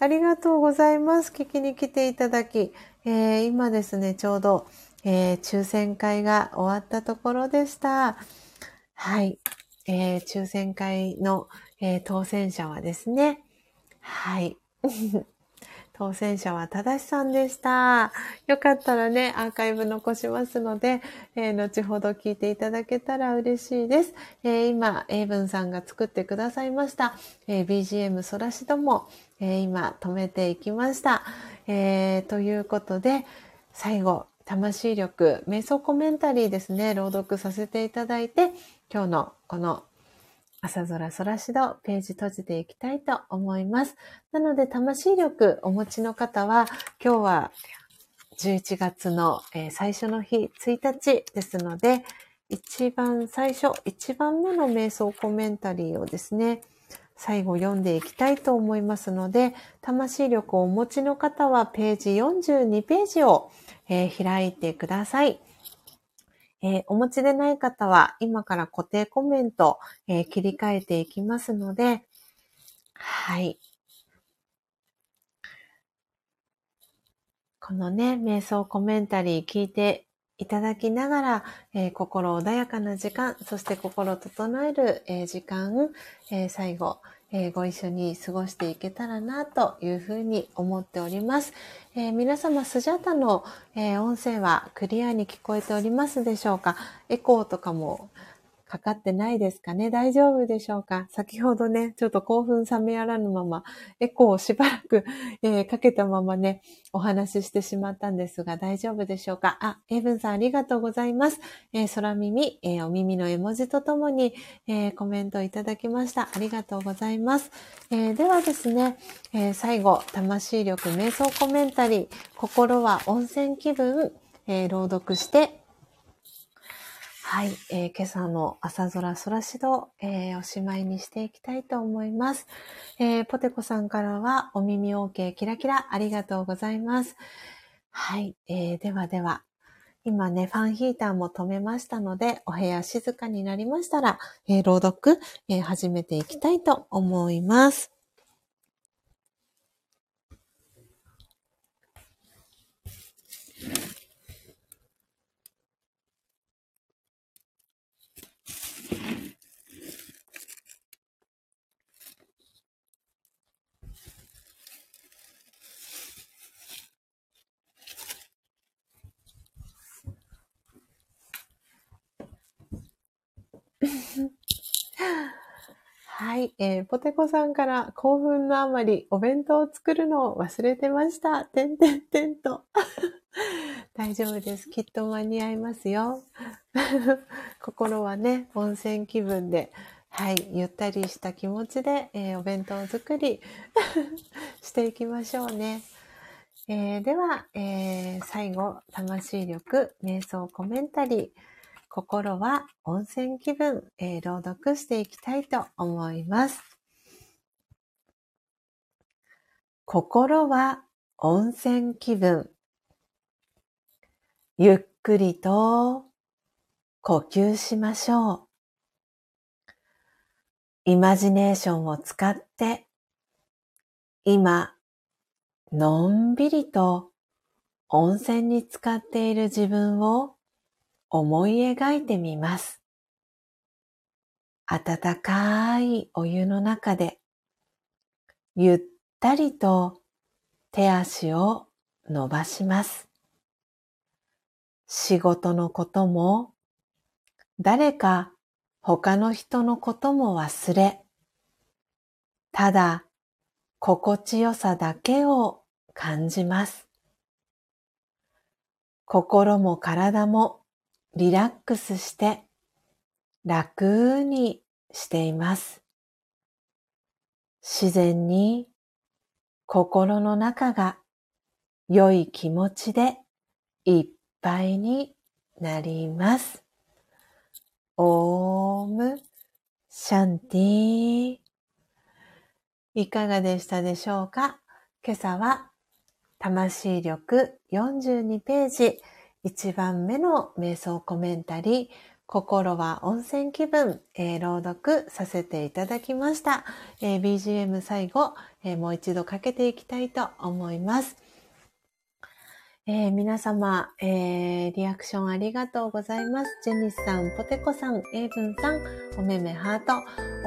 ありがとうございます。聞きに来ていただき。えー、今ですね、ちょうど、えー、抽選会が終わったところでした。はい。え、抽選会の、え当選者はですね、はい。当選者は正さんでした。よかったらね、アーカイブ残しますので、えー、後ほど聞いていただけたら嬉しいです。えー、今、エイブンさんが作ってくださいました、えー、BGM そらしども、え今止めていきました。えということで、最後、魂力、瞑想コメンタリーですね、朗読させていただいて、今日のこの朝空空しどページ閉じていきたいと思います。なので、魂力お持ちの方は、今日は11月の、え、最初の日、1日ですので、一番最初、一番目の瞑想コメンタリーをですね、最後読んでいきたいと思いますので、魂力をお持ちの方はページ42ページを、えー、開いてください。えー、お持ちでない方は今から固定コメント、えー、切り替えていきますので、はい。このね、瞑想コメンタリー聞いていただきながら、えー、心穏やかな時間、そして心整える、え、時間、え、最後、えー、ご一緒に過ごしていけたらなというふうに思っております。えー、皆様、スジャタの、えー、音声はクリアに聞こえておりますでしょうか？エコーとかもかかってないですかね？大丈夫でしょうか？先ほどね、ちょっと興奮冷めやらぬまま、エコーをしばらく、えー、かけたままね、お話ししてしまったんですが、大丈夫でしょうか？あ、エブンさんありがとうございます。えー、空耳、えー、お耳の絵文字とともに、えコメントいただきました。ありがとうございます。えではですね、え最後、魂力瞑想コメンタリー、心は温泉気分、え朗読してはい、えー、今朝の朝空空しど、えー、おしまいにしていきたいと思います。えー、ポテコさんからはお耳 OK キラキラありがとうございます。はい、えー、ではでは、今ね、ファンヒーターも止めましたので、お部屋静かになりましたら、えー、朗読、えー、始めていきたいと思います。はい、えー、ポテコさんから興奮のあまりお弁当を作るのを忘れてました。てんてんてんと。大丈夫です。きっと間に合いますよ。心はね、温泉気分で、はい、ゆったりした気持ちで、えー、お弁当作り していきましょうね。えー、では、えー、最後、魂力、瞑想コメンタリー。心は温泉気分、えー、朗読していきたいと思います。心は温泉気分。ゆっくりと呼吸しましょう。イマジネーションを使って今、のんびりと温泉に浸かっている自分を思い描いてみます。温かいお湯の中でゆったりと手足を伸ばします。仕事のことも誰か他の人のことも忘れ、ただ心地よさだけを感じます。心も体もリラックスして楽にしています。自然に心の中が良い気持ちでいっぱいになります。オームシャンティいかがでしたでしょうか？今朝は魂力42ページ1番目の瞑想コメンタリー心は温泉気分、えー、朗読させていただきました。えー、BGM 最後、えー、もう一度かけていきたいと思います。えー、皆様、えー、リアクションありがとうございます。ジェニスさん、ポテコさん、エイブンさん、おめめハート、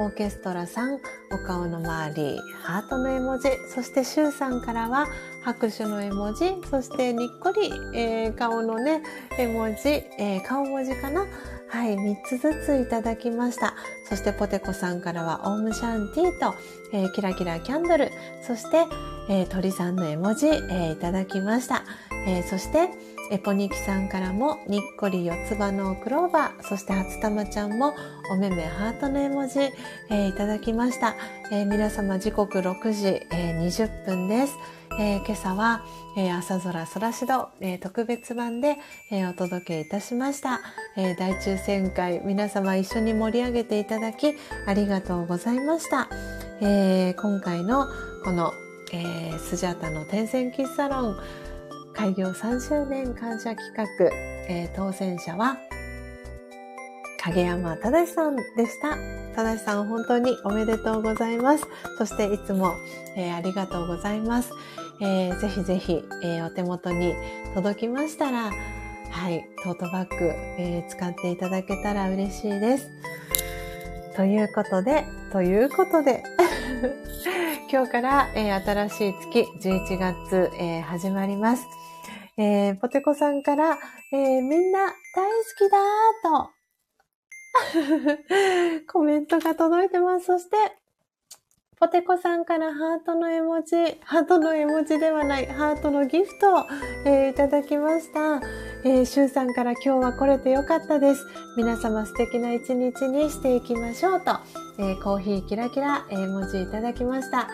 オーケストラさん、お顔の周り、ハートの絵文字、そしてシュウさんからは拍手の絵文字、そしてにっこり、えー、顔のね、絵文字、え顔文字かな？はい、3つずついただきました。そしてポテコさんからはオームシャンティーと、えー、キラキラキャンドル、そして、えー、鳥さんの絵文字、えー、いただきました。えそして、エポニキさんからもにっこり四つ葉のクローバー、そして初玉ちゃんもおめめハートの絵文字、えいただきました。え皆様時刻6時、え20分です。えー、今朝は、えー、朝空空しど、えー、特別版で、えお届けいたしました、え大抽選会皆様一緒に盛り上げていただきありがとうございました、え今回のこの、えスジャタの天線喫茶ロン開業3周年感謝企画、え当選者は影山正さんでした。正さん本当におめでとうございます。そしていつも、えー、ありがとうございます。えー、ぜひぜひ、えー、お手元に届きましたら、はい、トートバッグ、えー、使っていただけたら嬉しいです。ということで、ということで、今日から、えー、新しい月、11月、えー、始まります。えー、ポテコさんから、えー、みんな大好きだーと、コメントが届いてます。そして、ポテコさんからハートの絵文字、ハートの絵文字ではない、ハートのギフトを、えー、いただきました。えー、シュウさんから今日は来れてよかったです。皆様素敵な一日にしていきましょうと、えー、コーヒーキラキラ絵文字いただきました。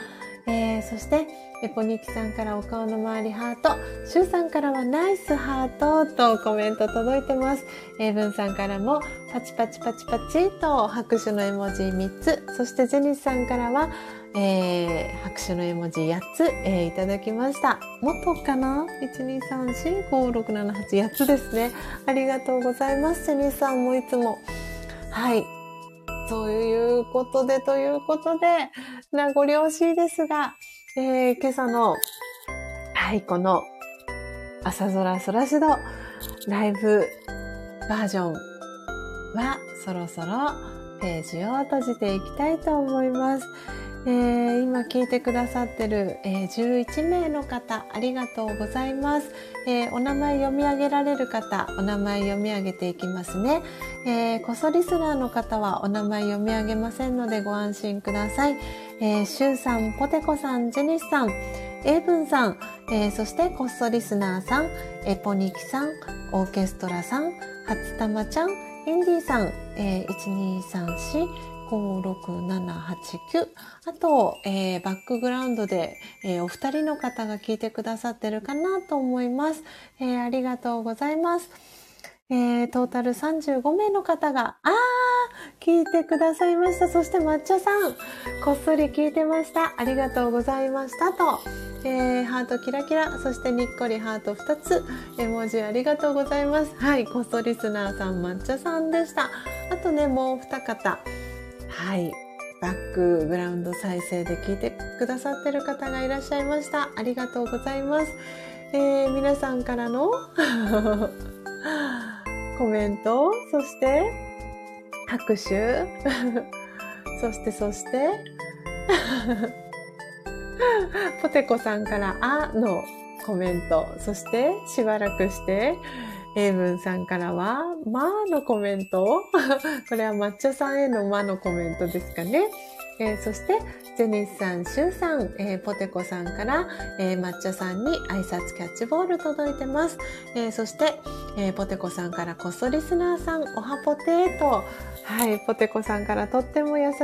えー、そして、エポニキさんからお顔の周りハート、シュウさんからはナイスハートとコメント届いてます。エイブンさんからもパチパチパチパチと拍手の絵文字3つ、そしてジェニスさんからは、えー、拍手の絵文字8つ、えー、いただきました。もっとかな ?1,2,3,4,5,6,7,8 8つですね。ありがとうございます。ジェニスさんもいつも。はい。ということで、ということで、名残惜しいですが、えー、今朝の、はい、この、朝空空しど、ライブバージョンは、そろそろページを閉じていきたいと思います。えー、今聞いてくださってる、えー、11名の方、ありがとうございます、えー、お名前読み上げられる方、お名前読み上げていきますね。えー、こそリスナーの方はお名前読み上げませんのでご安心ください。えー、シュウさん、ポテコさん、ジェニスさん、エイブンさん、えー、そしてこっそリスナーさん、エポニキさん、オーケストラさん、初玉ちゃん、インディさん、えー、1234、56789あと、えー、バックグラウンドで、えー、お二人の方が聞いてくださってるかなと思います、えー、ありがとうございます、えー、トータル35名の方が、あー、聞いてくださいました。そして抹茶さん、こっそり聞いてました。ありがとうございましたと。えー、ハートキラキラ、そしてにっこりハート2つ、絵文字ありがとうございます。はい、こっそリスナーさん、抹茶さんでした。あとね、もう二方。はい、バックグラウンド再生で聞いてくださってる方がいらっしゃいました。ありがとうございます。えー、皆さんからの コメント、そして拍手、そしてそしてポテコさんからあのコメント、そしてしばらくして、エイブンさんからは、まあのコメント これは抹茶さんへのまのコメントですかね。えー、そして、ジェニスさん、シュウさん、えー、ポテコさんから、えー、抹茶さんに挨拶キャッチボール届いてます。えー、そして、えー、ポテコさんからこっそリスナーさん、おはぽてーと、はい、ポテコさんからとっても優しい、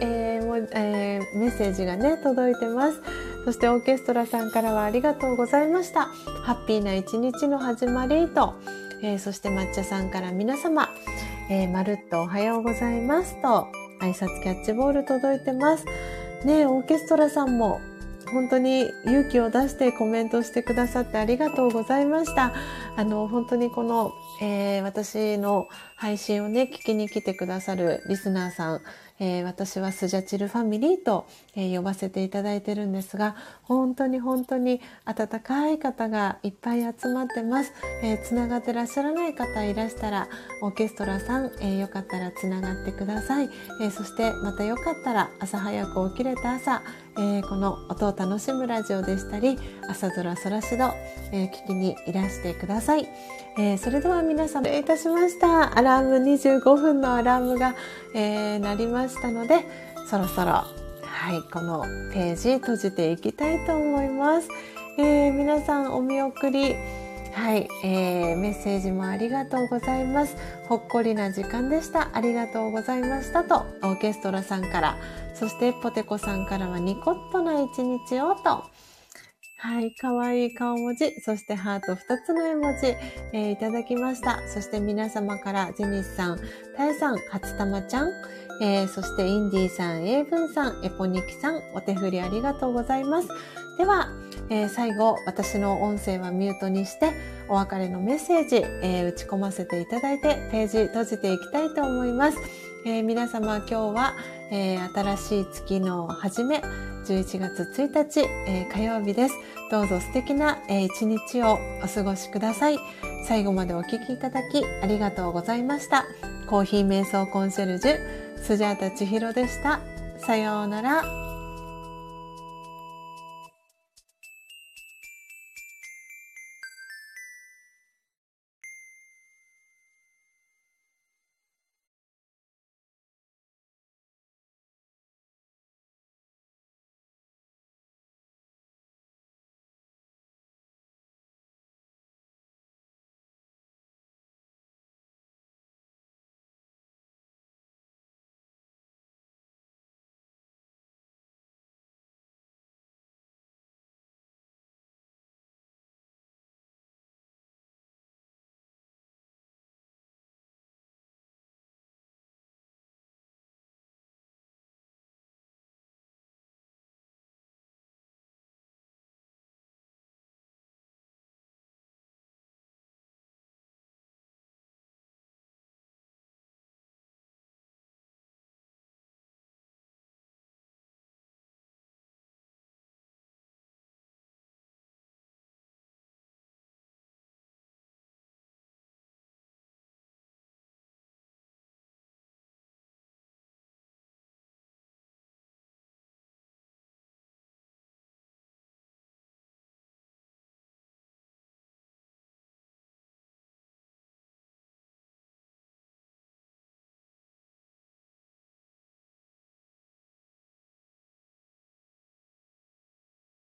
えーえー、メッセージがね、届いてます。そしてオーケストラさんからはありがとうございました。ハッピーな一日の始まりと、えー、そして抹茶さんから皆様、えー、まるっとおはようございますと、挨拶キャッチボール届いてます。ねオーケストラさんも本当に勇気を出してコメントしてくださってありがとうございました。あの、本当にこの、えー、私の配信をね、聞きに来てくださるリスナーさん、えー、私はスジャチルファミリーと、えー、呼ばせていただいてるんですが、本当に本当に温かい方がいっぱい集まってます。えー、つながってらっしゃらない方いらしたら、オーケストラさん、えよかったらつながってください。えそしてまたよかったら朝早く起きれた朝、えこの音を楽しむラジオでしたり、朝空空しど、え聞きにいらしてください。えそれでは皆さん、失礼いたしました。アラーム25分のアラームが、え鳴りましたので、そろそろ、はい、このページ閉じていきたいと思います。えー、皆さんお見送り、はい、えー、メッセージもありがとうございます。ほっこりな時間でした。ありがとうございましたと、オーケストラさんから、そしてポテコさんからはニコッとな一日をと、はい、かわいい顔文字、そしてハート2つの絵文字、えー、いただきました。そして皆様からジェニスさん、タエさん、初玉ちゃん、えー、そしてインディーさん、エイブンさん、エポニキさん、お手振りありがとうございます。では、えー、最後、私の音声はミュートにして、お別れのメッセージ、え、打ち込ませていただいて、ページ閉じていきたいと思います。え、皆様、今日は、え新しい月の初め、11月1日、え火曜日です。どうぞ素敵な、え一日をお過ごしください。最後までお聴きいただきありがとうございました。コーヒー瞑想コンシェルジュ、スジャータ千尋でした。さようなら。